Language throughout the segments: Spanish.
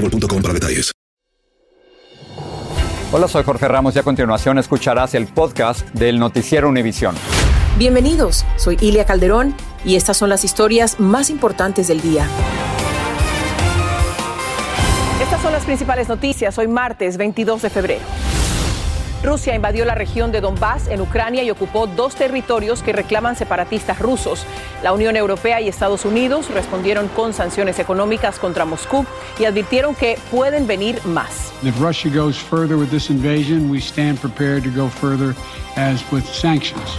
boostmobile.com para detalles. Hola, soy Jorge Ramos y a continuación escucharás el podcast del Noticiero Univisión. Bienvenidos, soy Ilia Calderón y estas son las historias más importantes del día. Estas son las principales noticias hoy martes 22 de febrero. Rusia invadió la región de Donbass en Ucrania y ocupó dos territorios que reclaman separatistas rusos. La Unión Europea y Estados Unidos respondieron con sanciones económicas contra Moscú y advirtieron que pueden venir más. If Russia goes further with this invasion, we stand prepared to go further as with sanctions.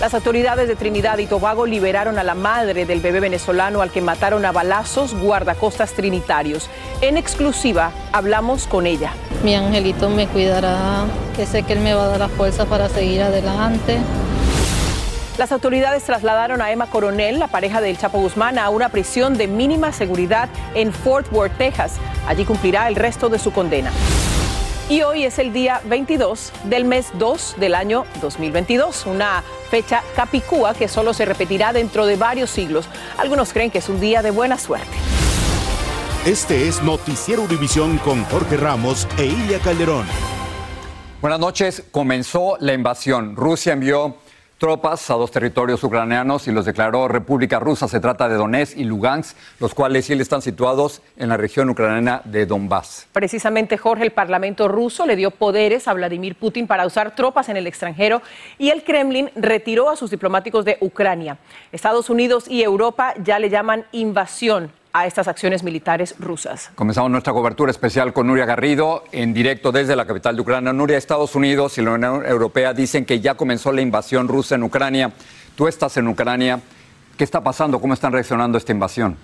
Las autoridades de Trinidad y Tobago liberaron a la madre del bebé venezolano al que mataron a balazos guardacostas trinitarios. En exclusiva hablamos con ella. Mi angelito me cuidará, que sé que él me va a dar la fuerza para seguir adelante. Las autoridades trasladaron a Emma Coronel, la pareja del Chapo Guzmán, a una prisión de mínima seguridad en Fort Worth, Texas. Allí cumplirá el resto de su condena. Y hoy es el día 22 del mes 2 del año 2022, una fecha capicúa que solo se repetirá dentro de varios siglos. Algunos creen que es un día de buena suerte. Este es Noticiero Univisión con Jorge Ramos e Ilia Calderón. Buenas noches. Comenzó la invasión. Rusia envió tropas a dos territorios ucranianos y los declaró República Rusa. Se trata de Donetsk y Lugansk, los cuales sí están situados en la región ucraniana de Donbass. Precisamente, Jorge, el Parlamento ruso le dio poderes a Vladimir Putin para usar tropas en el extranjero y el Kremlin retiró a sus diplomáticos de Ucrania. Estados Unidos y Europa ya le llaman invasión a estas acciones militares rusas. Comenzamos nuestra cobertura especial con Nuria Garrido, en directo desde la capital de Ucrania. Nuria, Estados Unidos y la Unión Europea dicen que ya comenzó la invasión rusa en Ucrania. Tú estás en Ucrania. ¿Qué está pasando? ¿Cómo están reaccionando a esta invasión?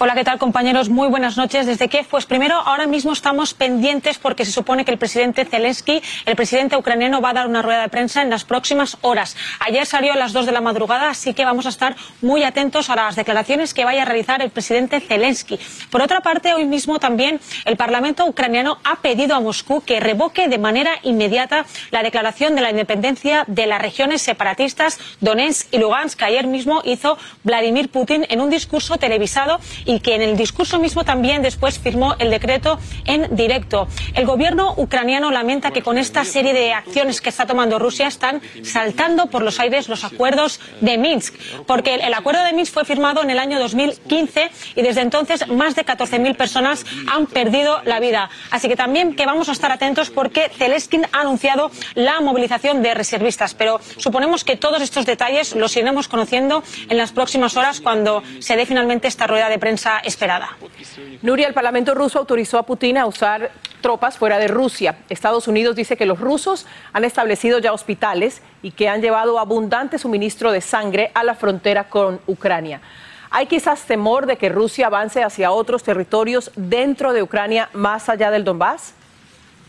Hola, ¿qué tal compañeros? Muy buenas noches. ¿Desde Kiev? Pues primero, ahora mismo estamos pendientes porque se supone que el presidente Zelensky, el presidente ucraniano, va a dar una rueda de prensa en las próximas horas. Ayer salió a las dos de la madrugada, así que vamos a estar muy atentos a las declaraciones que vaya a realizar el presidente Zelensky. Por otra parte, hoy mismo también el Parlamento ucraniano ha pedido a Moscú que revoque de manera inmediata la declaración de la independencia de las regiones separatistas Donetsk y Lugansk que ayer mismo hizo Vladimir Putin en un discurso televisado y que en el discurso mismo también después firmó el decreto en directo. El gobierno ucraniano lamenta que con esta serie de acciones que está tomando Rusia están saltando por los aires los acuerdos de Minsk, porque el acuerdo de Minsk fue firmado en el año 2015 y desde entonces más de 14.000 personas han perdido la vida. Así que también que vamos a estar atentos porque Zelensky ha anunciado la movilización de reservistas, pero suponemos que todos estos detalles los iremos conociendo en las próximas horas cuando se dé finalmente esta rueda de prensa esperada. Nuria, el Parlamento ruso autorizó a Putin a usar tropas fuera de Rusia. Estados Unidos dice que los rusos han establecido ya hospitales y que han llevado abundante suministro de sangre a la frontera con Ucrania. ¿Hay quizás temor de que Rusia avance hacia otros territorios dentro de Ucrania más allá del Donbass?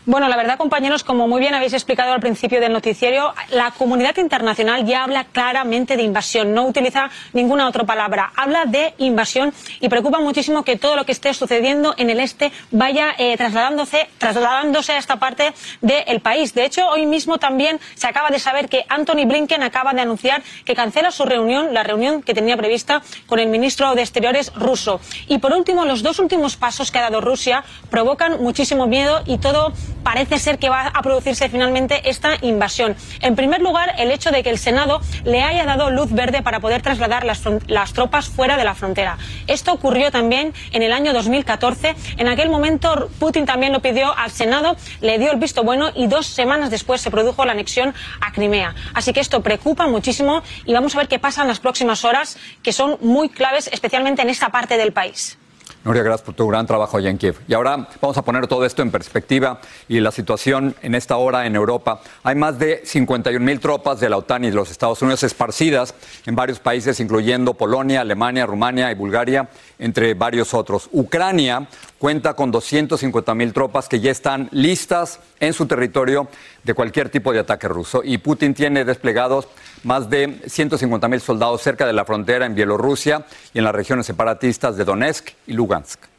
Bueno, la verdad, compañeros, como muy bien habéis explicado al principio del noticiero, la comunidad internacional ya habla claramente de invasión, no utiliza ninguna otra palabra, habla de invasión y preocupa muchísimo que todo lo que esté sucediendo en el este vaya eh, trasladándose, trasladándose a esta parte del país. De hecho, hoy mismo también se acaba de saber que Anthony Blinken acaba de anunciar que cancela su reunión, la reunión que tenía prevista con el ministro de Exteriores ruso. Y por último, los dos últimos pasos que ha dado Rusia provocan muchísimo miedo y todo parece ser que va a producirse finalmente esta invasión. En primer lugar, el hecho de que el Senado le haya dado luz verde para poder trasladar las, tropas fuera de la frontera. Esto ocurrió también en el año 2014. En aquel momento Putin también lo pidió al Senado, le dio el visto bueno y dos semanas después se produjo la anexión a Crimea. Así que esto preocupa muchísimo y vamos a ver qué pasa en las próximas horas, que son muy claves, especialmente en esta parte del país. Nuria, gracias por tu gran trabajo allá en Kiev. Y ahora vamos a poner todo esto en perspectiva y la situación en esta hora en Europa. Hay más de 51 mil tropas de la OTAN y de los Estados Unidos esparcidas en varios países, incluyendo Polonia, Alemania, Rumania y Bulgaria, entre varios otros. Ucrania cuenta con 250 mil tropas que ya están listas en su territorio de cualquier tipo de ataque ruso. Y Putin tiene desplegados más de 150 mil soldados cerca de la frontera en Bielorrusia y en las regiones separatistas de Donetsk y Lugansk.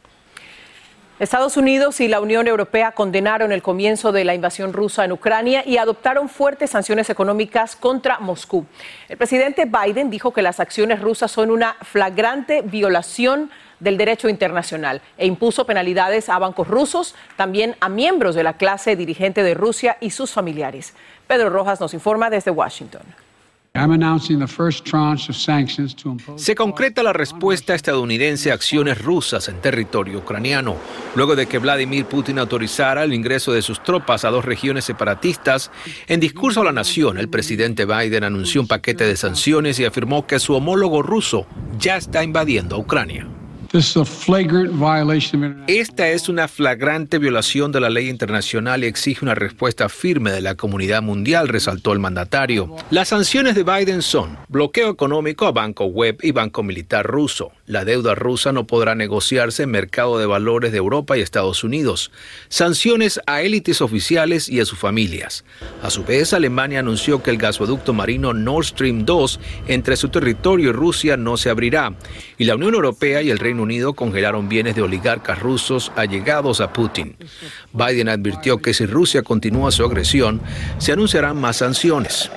Estados Unidos y la Unión Europea condenaron el comienzo de la invasión rusa en Ucrania y adoptaron fuertes sanciones económicas contra Moscú. El presidente Biden dijo que las acciones rusas son una flagrante violación del derecho internacional e impuso penalidades a bancos rusos, también a miembros de la clase dirigente de Rusia y sus familiares. Pedro Rojas nos informa desde Washington. Se concreta la respuesta estadounidense a acciones rusas en territorio ucraniano, luego de que Vladimir Putin autorizara el ingreso de sus tropas a dos regiones separatistas. En discurso a la nación, el presidente Biden anunció un paquete de sanciones y afirmó que su homólogo ruso ya está invadiendo a Ucrania. Esta es una flagrante violación de la ley internacional y exige una respuesta firme de la comunidad mundial, resaltó el mandatario. Las sanciones de Biden son bloqueo económico a Banco Web y Banco Militar ruso. La deuda rusa no podrá negociarse en mercado de valores de Europa y Estados Unidos. Sanciones a élites oficiales y a sus familias. A su vez, Alemania anunció que el gasoducto marino Nord Stream 2 entre su territorio y Rusia no se abrirá. Y la Unión Europea y el Reino Unido congelaron bienes de oligarcas rusos allegados a Putin. Biden advirtió que si Rusia continúa su agresión, se anunciarán más sanciones.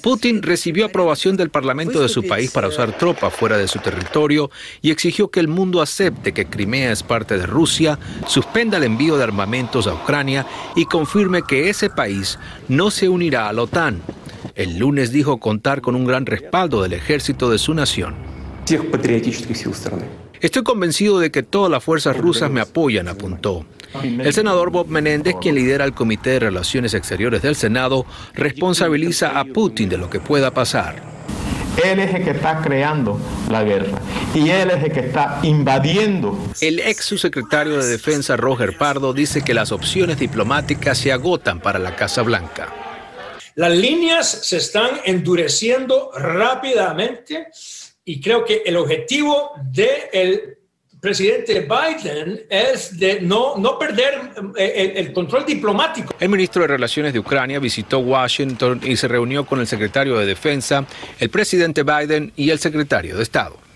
Putin recibió aprobación del Parlamento de su país para usar tropas fuera de su territorio y exigió que el mundo acepte que Crimea es parte de Rusia, suspenda el envío de armamentos a Ucrania y confirme que ese país no se unirá a la OTAN. El lunes dijo contar con un gran respaldo del ejército de su nación. Estoy convencido de que todas las fuerzas rusas me apoyan, apuntó. El senador Bob Menéndez, quien lidera el Comité de Relaciones Exteriores del Senado, responsabiliza a Putin de lo que pueda pasar. Él es el que está creando la guerra y él es el que está invadiendo. El ex subsecretario de Defensa Roger Pardo dice que las opciones diplomáticas se agotan para la Casa Blanca. Las líneas se están endureciendo rápidamente y creo que el objetivo del presidente Biden es de no, no perder eh, el, el, control diplomático. El ministro de Relaciones de Ucrania visitó Washington y se reunió con el secretario de Defensa, el presidente Biden y el secretario de Estado.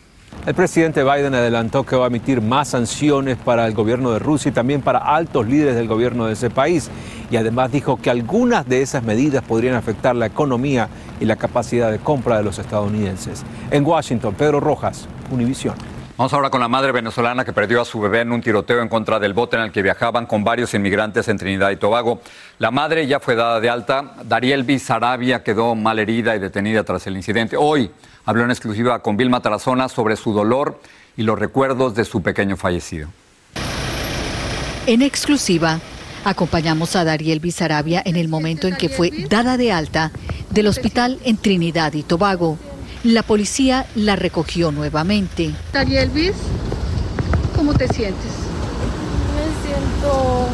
El presidente Biden adelantó que va a emitir más sanciones para el gobierno de Rusia y también para altos líderes del gobierno de ese país. Y además dijo que algunas de esas medidas podrían afectar la economía y la capacidad de compra de los estadounidenses. En Washington, Pedro Rojas, Univisión. Vamos ahora con la madre venezolana que perdió a su bebé en un tiroteo en contra del bote en el que viajaban con varios inmigrantes en Trinidad y Tobago. La madre ya fue dada de alta. Dariel Bizarabia quedó mal herida y detenida tras el incidente. Hoy habló en exclusiva con Vilma Tarazona sobre su dolor y los recuerdos de su pequeño fallecido. En exclusiva, acompañamos a Dariel Bizarabia en el momento en que fue dada de alta del hospital en Trinidad y Tobago. La policía la recogió nuevamente. Dariel Biz, ¿cómo te sientes? Me siento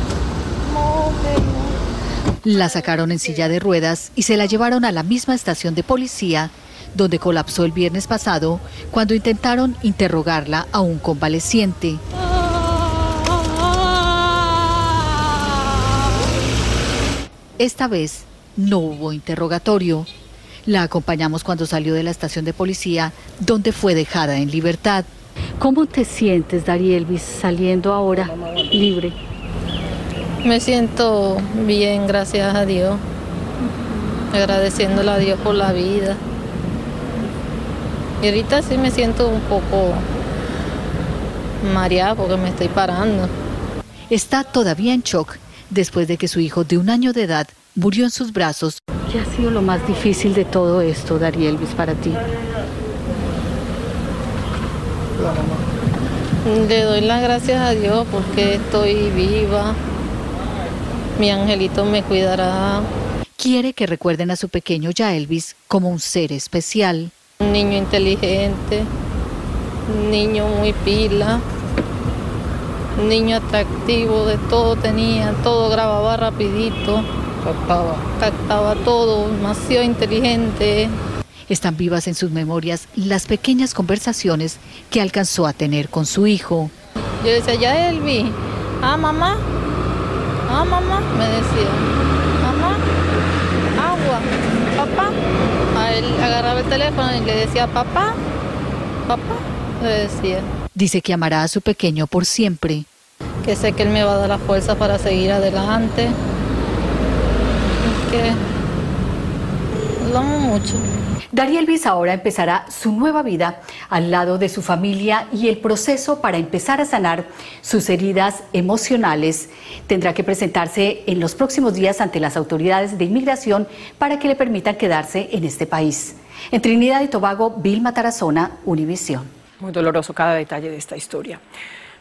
La sacaron en silla de ruedas y se la llevaron a la misma estación de policía donde colapsó el viernes pasado cuando intentaron interrogarla a un convaleciente. Esta vez no hubo interrogatorio. La acompañamos cuando salió de la estación de policía, donde fue dejada en libertad. ¿Cómo te sientes, Darielvis, saliendo ahora libre? Me siento bien, gracias a Dios. Agradeciéndole a Dios por la vida. Y ahorita sí me siento un poco mareada porque me estoy parando. Está todavía en shock después de que su hijo de un año de edad murió en sus brazos. ¿Qué ha sido lo más difícil de todo esto, Darielvis, para ti? Le doy las gracias a Dios porque estoy viva. Mi angelito me cuidará. Quiere que recuerden a su pequeño Yaelvis como un ser especial. Un niño inteligente, un niño muy pila, un niño atractivo, de todo tenía, todo grababa rapidito, captaba, captaba todo, demasiado inteligente. Están vivas en sus memorias las pequeñas conversaciones que alcanzó a tener con su hijo. Yo decía, ya Elvi, ah mamá, ah mamá, me decía, mamá, agua, papá. A él agarraba el teléfono y le decía, papá, papá, le decía. Dice que amará a su pequeño por siempre. Que sé que él me va a dar la fuerza para seguir adelante. Que lo amo mucho. Ahora empezará su nueva vida al lado de su familia y el proceso para empezar a sanar sus heridas emocionales tendrá que presentarse en los próximos días ante las autoridades de inmigración para que le permitan quedarse en este país. En Trinidad y Tobago, Vilma Tarazona, Univisión. Muy doloroso cada detalle de esta historia.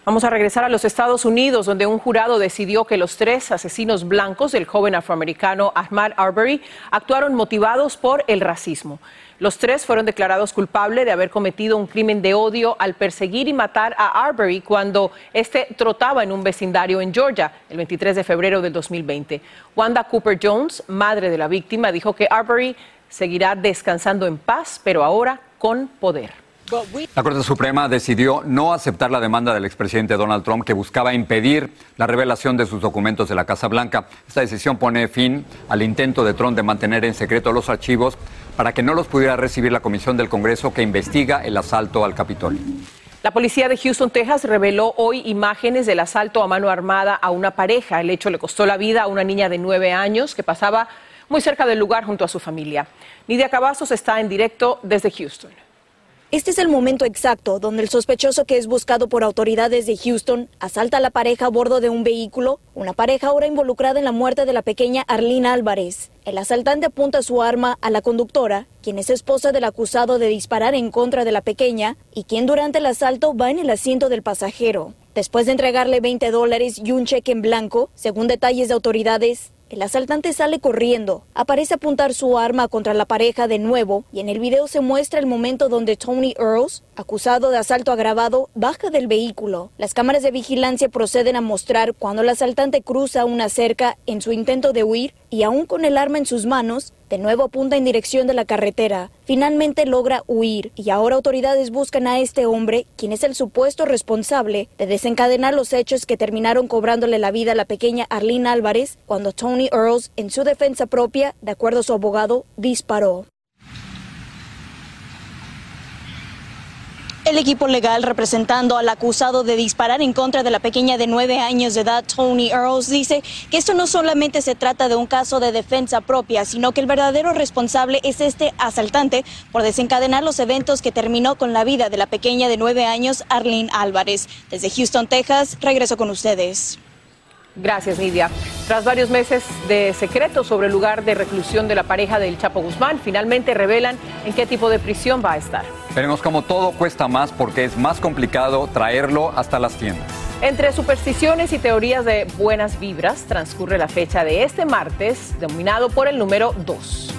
Vamos a regresar a los Estados Unidos, donde un jurado decidió que los tres asesinos blancos del joven afroamericano Ahmad Arbery actuaron motivados por el racismo. Los tres fueron declarados culpables de haber cometido un crimen de odio al perseguir y matar a Arbery cuando éste trotaba en un vecindario en Georgia el 23 de febrero del 2020. Wanda Cooper Jones, madre de la víctima, dijo que Arbery seguirá descansando en paz, pero ahora con poder. La Corte Suprema decidió no aceptar la demanda del expresidente Donald Trump que buscaba impedir la revelación de sus documentos de la Casa Blanca. Esta decisión pone fin al intento de Trump de mantener en secreto los archivos para que no los pudiera recibir la Comisión del Congreso que investiga el asalto al Capitolio. La policía de Houston, Texas, reveló hoy imágenes del asalto a mano armada a una pareja. El hecho le costó la vida a una niña de nueve años que pasaba muy cerca del lugar junto a su familia. Nidia Cavazos está en directo desde Houston. Este es el momento exacto donde el sospechoso que es buscado por autoridades de Houston asalta a la pareja a bordo de un vehículo, una pareja ahora involucrada en la muerte de la pequeña Arlene Álvarez. El asaltante apunta su arma a la conductora, quien es esposa del acusado de disparar en contra de la pequeña y quien durante el asalto va en el asiento del pasajero. Después de entregarle 20 dólares y un cheque en blanco, según detalles de autoridades, el asaltante sale corriendo, aparece apuntar su arma contra la pareja de nuevo y en el video se muestra el momento donde Tony Earls, acusado de asalto agravado, baja del vehículo. Las cámaras de vigilancia proceden a mostrar cuando el asaltante cruza una cerca en su intento de huir y aún con el arma en sus manos, de nuevo apunta en dirección de la carretera. Finalmente logra huir y ahora autoridades buscan a este hombre, quien es el supuesto responsable de desencadenar los hechos que terminaron cobrándole la vida a la pequeña Arlene Álvarez cuando Tony Earls, en su defensa propia, de acuerdo a su abogado, disparó. El equipo legal representando al acusado de disparar en contra de la pequeña de nueve años de edad, Tony Earls, dice que esto no solamente se trata de un caso de defensa propia, sino que el verdadero responsable es este asaltante por desencadenar los eventos que terminó con la vida de la pequeña de nueve años, Arlene Álvarez. Desde Houston, Texas, regreso con ustedes. Gracias, Nidia. Tras varios meses de secreto sobre el lugar de reclusión de la pareja del Chapo Guzmán, finalmente revelan en qué tipo de prisión va a estar. Veremos cómo todo cuesta más porque es más complicado traerlo hasta las tiendas. Entre supersticiones y teorías de buenas vibras, transcurre la fecha de este martes, dominado por el número 2.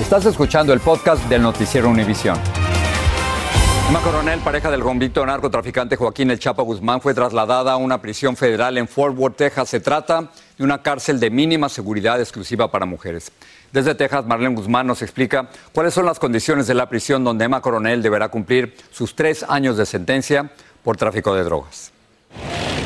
Estás escuchando el podcast del Noticiero Univisión. Emma Coronel, pareja del convicto narcotraficante Joaquín El Chapo Guzmán, fue trasladada a una prisión federal en Fort Worth, Texas. Se trata de una cárcel de mínima seguridad exclusiva para mujeres. Desde Texas, Marlene Guzmán nos explica cuáles son las condiciones de la prisión donde Emma Coronel deberá cumplir sus tres años de sentencia por tráfico de drogas.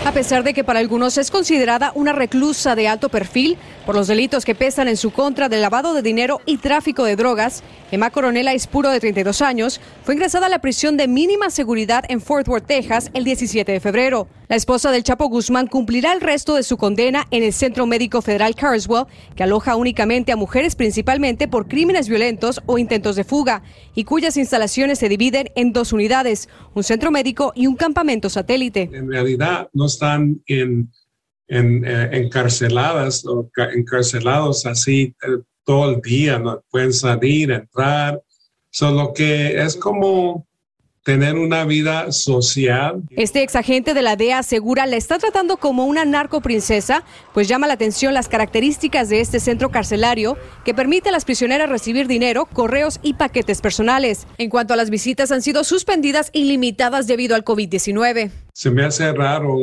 A pesar de que para algunos es considerada una reclusa de alto perfil por los delitos que pesan en su contra de lavado de dinero y tráfico de drogas, Emma Coronela Espuro, de 32 años, fue ingresada a la prisión de mínima seguridad en Fort Worth, Texas, el 17 de febrero. La esposa del Chapo Guzmán cumplirá el resto de su condena en el Centro Médico Federal Carswell, que aloja únicamente a mujeres principalmente por crímenes violentos o intentos de fuga, y cuyas instalaciones se dividen en dos unidades, un centro médico y un campamento satélite. No están en, eh, encarceladas o encarcelados así eh, todo el día, no pueden salir, entrar, solo que es como tener una vida social. Este exagente de la DEA asegura la está tratando como una narcoprincesa, pues llama la atención las características de este centro carcelario que permite a las prisioneras recibir dinero, correos y paquetes personales. En cuanto a las visitas han sido suspendidas y limitadas debido al COVID-19. Se me hace raro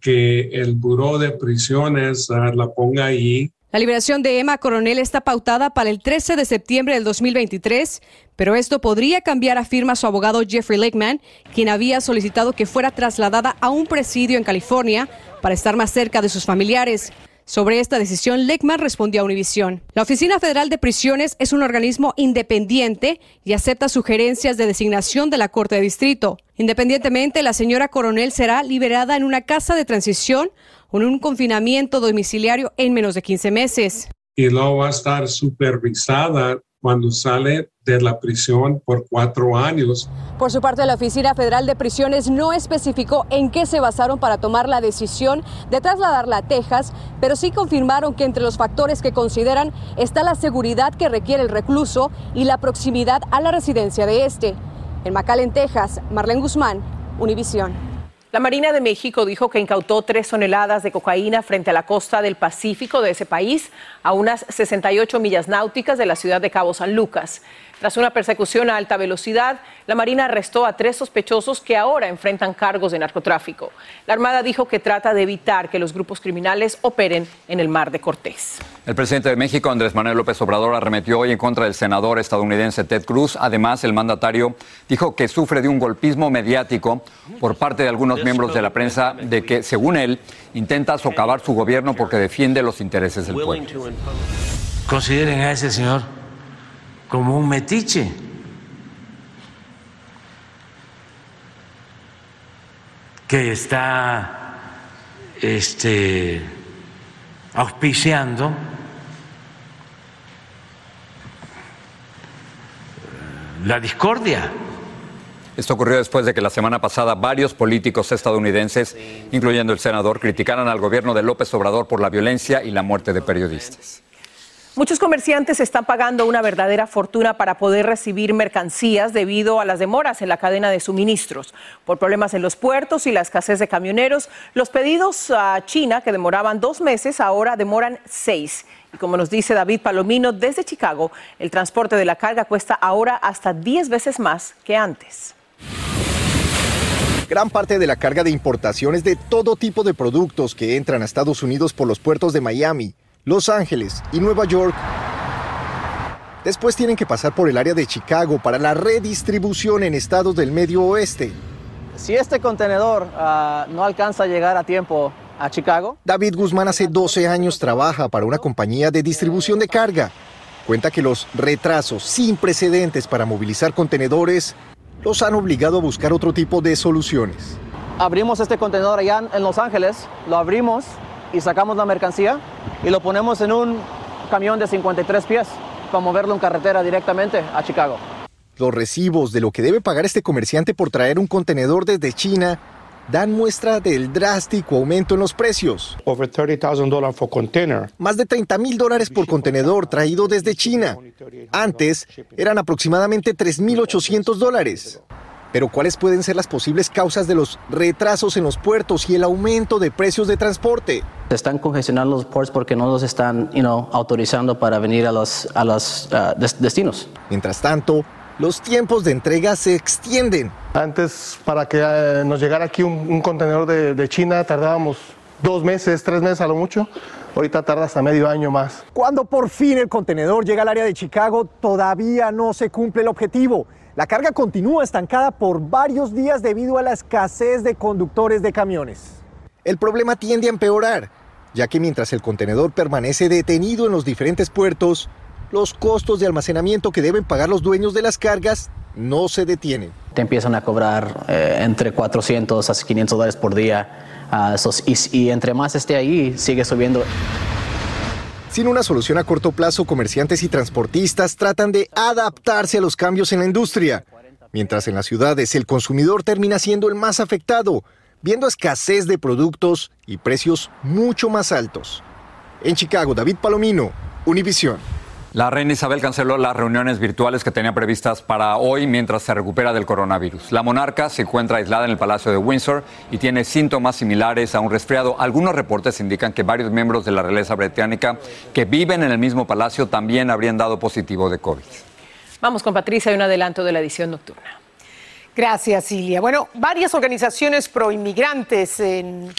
que el Buró de Prisiones ah, la ponga ahí la liberación de Emma Coronel está pautada para el 13 de septiembre del 2023, pero esto podría cambiar, afirma su abogado Jeffrey Lakeman, quien había solicitado que fuera trasladada a un presidio en California para estar más cerca de sus familiares. Sobre esta decisión, Leckman respondió a Univision. La Oficina Federal de Prisiones es un organismo independiente y acepta sugerencias de designación de la Corte de Distrito. Independientemente, la señora Coronel será liberada en una casa de transición con un confinamiento domiciliario en menos de 15 meses. Y luego va a estar supervisada cuando sale de la prisión por cuatro años. Por su parte, la Oficina Federal de Prisiones no especificó en qué se basaron para tomar la decisión de trasladarla a Texas, pero sí confirmaron que entre los factores que consideran está la seguridad que requiere el recluso y la proximidad a la residencia de este. En McAllen, Texas, Marlene Guzmán, Univisión. La Marina de México dijo que incautó tres toneladas de cocaína frente a la costa del Pacífico de ese país, a unas 68 millas náuticas de la ciudad de Cabo San Lucas. Tras una persecución a alta velocidad, la Marina arrestó a tres sospechosos que ahora enfrentan cargos de narcotráfico. La Armada dijo que trata de evitar que los grupos criminales operen en el mar de Cortés. El presidente de México, Andrés Manuel López Obrador, arremetió hoy en contra del senador estadounidense Ted Cruz. Además, el mandatario dijo que sufre de un golpismo mediático por parte de algunos miembros de la prensa de que, según él, intenta socavar su gobierno porque defiende los intereses del pueblo. Consideren a ese señor como un metiche. que está este, auspiciando la discordia. Esto ocurrió después de que la semana pasada varios políticos estadounidenses, incluyendo el senador, criticaran al gobierno de López Obrador por la violencia y la muerte de periodistas. Muchos comerciantes están pagando una verdadera fortuna para poder recibir mercancías debido a las demoras en la cadena de suministros. Por problemas en los puertos y la escasez de camioneros, los pedidos a China, que demoraban dos meses, ahora demoran seis. Y como nos dice David Palomino desde Chicago, el transporte de la carga cuesta ahora hasta diez veces más que antes. Gran parte de la carga de importaciones de todo tipo de productos que entran a Estados Unidos por los puertos de Miami, los Ángeles y Nueva York Después tienen que pasar por el área de Chicago para la redistribución en estados del medio oeste. Si este contenedor uh, no alcanza a llegar a tiempo a Chicago. David Guzmán hace 12 años trabaja para una compañía de distribución de carga. Cuenta que los retrasos sin precedentes para movilizar contenedores los han obligado a buscar otro tipo de soluciones. Abrimos este contenedor allá en Los Ángeles, lo abrimos y sacamos la mercancía y lo ponemos en un camión de 53 pies para moverlo en carretera directamente a Chicago. Los recibos de lo que debe pagar este comerciante por traer un contenedor desde China dan muestra del drástico aumento en los precios. Más de 30 mil dólares por contenedor traído desde China. Antes eran aproximadamente 3.800 dólares. Pero ¿cuáles pueden ser las posibles causas de los retrasos en los puertos y el aumento de precios de transporte? Se están congestionando los ports porque no los están autorizando para venir a los, a los uh, destinos. Mientras tanto, los tiempos de entrega se extienden. Antes, para que eh, nos llegara aquí un, contenedor de, China, tardábamos dos meses, tres meses a lo mucho. Ahorita tarda hasta medio año más. Cuando por fin el contenedor llega al área de Chicago, todavía no se cumple el objetivo. La carga continúa estancada por varios días debido a la escasez de conductores de camiones. El problema tiende a empeorar, ya que mientras el contenedor permanece detenido en los diferentes puertos, los costos de almacenamiento que deben pagar los dueños de las cargas no se detienen. Te empiezan a cobrar eh, entre 400 a 500 dólares por día y, entre más esté ahí, sigue subiendo. Sin una solución a corto plazo, comerciantes y transportistas tratan de adaptarse a los cambios en la industria, mientras en las ciudades el consumidor termina siendo el más afectado, viendo escasez de productos y precios mucho más altos. En Chicago, David Palomino, Univisión. La reina Isabel canceló las reuniones virtuales que tenía previstas para hoy mientras se recupera del coronavirus. La monarca se encuentra aislada en el Palacio de Windsor y tiene síntomas similares a un resfriado. Algunos reportes indican que varios miembros de la realeza británica que viven en el mismo palacio también habrían dado positivo de COVID. Vamos con Patricia y un adelanto de la edición nocturna. Gracias, Silvia. Bueno, varias organizaciones pro-inmigrantes en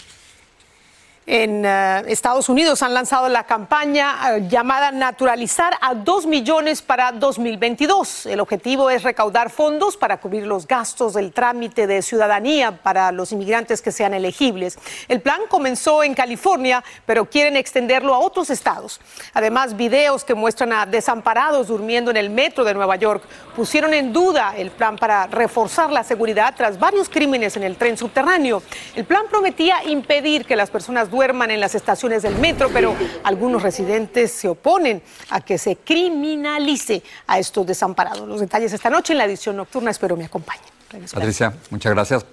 en eh, Estados Unidos han lanzado la campaña eh, llamada Naturalizar a 2 millones para 2022. El objetivo es recaudar fondos para cubrir los gastos del trámite de ciudadanía para los inmigrantes que sean elegibles. El plan comenzó en California, pero quieren extenderlo a otros estados. Además, videos que muestran a desamparados durmiendo en el metro de Nueva York pusieron en duda el plan para reforzar la seguridad tras varios crímenes en el tren subterráneo. El plan prometía impedir que las personas duerman en las estaciones del metro, pero algunos residentes se oponen a que se criminalice a estos desamparados. Los detalles esta noche en la edición nocturna, espero me acompañen. Patricia, muchas gracias.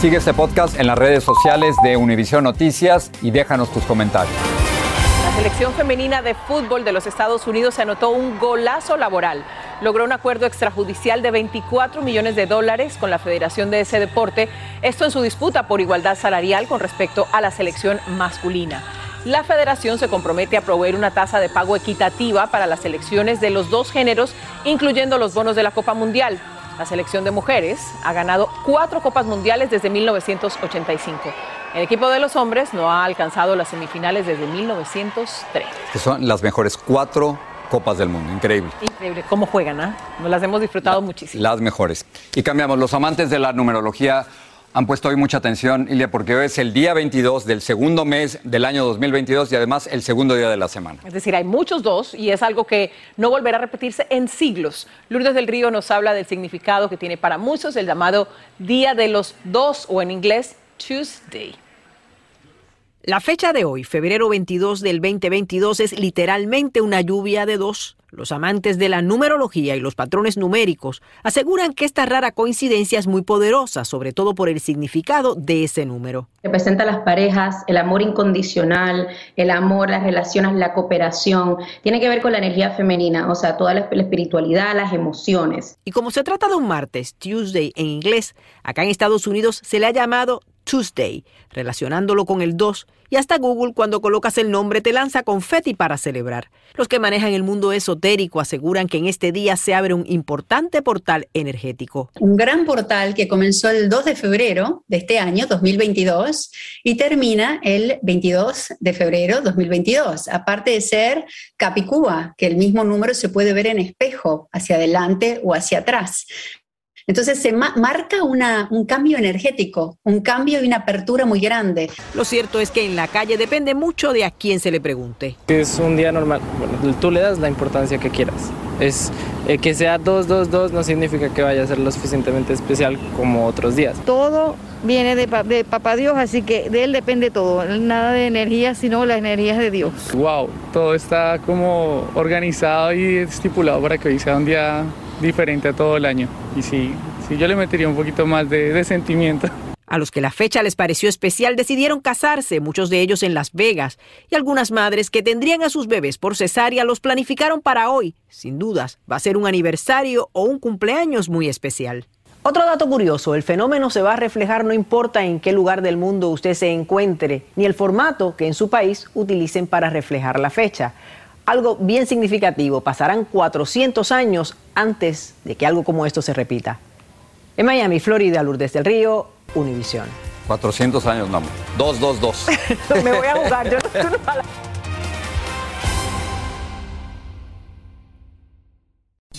Sigue este podcast en las redes sociales de Univision Noticias y déjanos tus comentarios. La selección femenina de fútbol de los Estados Unidos se anotó un golazo laboral. Logró un acuerdo extrajudicial de 24 millones de dólares con la federación de ese deporte, esto en su disputa por igualdad salarial con respecto a la selección masculina. La federación se compromete a proveer una tasa de pago equitativa para las selecciones de los dos géneros, incluyendo los bonos de la Copa Mundial. La selección de mujeres ha ganado cuatro Copas Mundiales desde 1985. El equipo de los hombres no ha alcanzado las semifinales desde 1903. Que son las mejores cuatro Copas del Mundo, increíble. Increíble, cómo juegan, ¿ah? Nos las hemos disfrutado muchísimo. Las mejores. Y cambiamos, los amantes de la numerología han puesto hoy mucha atención, Ilia, porque hoy es el día 22 del segundo mes del año 2022 y además el segundo día de la semana. Es decir, hay muchos dos y es algo que no volverá a repetirse en siglos. Lourdes del Río nos habla del significado que tiene para muchos el llamado Día de los Dos o en inglés Tuesday. La fecha de hoy, febrero 22 del 2022, es literalmente una lluvia de dos. Los amantes de la numerología y los patrones numéricos aseguran que esta rara coincidencia es muy poderosa, sobre todo por el significado de ese número. Representa las parejas, el amor incondicional, el amor, las relaciones, la cooperación. Tiene que ver con la energía femenina, o sea, toda la espiritualidad, las emociones. Y como se trata de un martes, Tuesday en inglés, acá en Estados Unidos se le ha llamado Tuesday, relacionándolo con el 2, y hasta Google cuando colocas el nombre te lanza confeti para celebrar. Los que manejan el mundo esotérico aseguran que en este día se abre un importante portal energético. Un gran portal que comenzó el 2 de febrero de este año, 2022, y termina el 22 de febrero 2022. Aparte de ser Capicúa, que el mismo número se puede ver en espejo, hacia adelante o hacia atrás. Entonces se marca un cambio energético, un cambio y una apertura muy grande. Lo cierto es que en la calle depende mucho de a quién se le pregunte. Es un día normal, bueno, tú le das la importancia que quieras. Es eh, que sea 222 no significa que vaya a ser lo suficientemente especial como otros días. Todo viene de, de Papá Dios, así que de él depende todo. Nada de energía, sino las energías de Dios. Wow, todo está como organizado y estipulado para que hoy sea un día diferente a todo el año. Y sí, sí yo le metería un poquito más de, sentimiento. A los que la fecha les pareció especial decidieron casarse, muchos de ellos en Las Vegas, y algunas madres que tendrían a sus bebés por cesárea los planificaron para hoy. Sin dudas, va a ser un aniversario o un cumpleaños muy especial. Otro dato curioso, el fenómeno se va a reflejar no importa en qué lugar del mundo usted se encuentre, ni el formato que en su país utilicen para reflejar la fecha algo bien significativo. Pasarán 400 años antes de que algo como esto se repita. En Miami, Florida, Lourdes del Río, Univisión. 400 años, no. 222. Me voy a jugar. Yo no,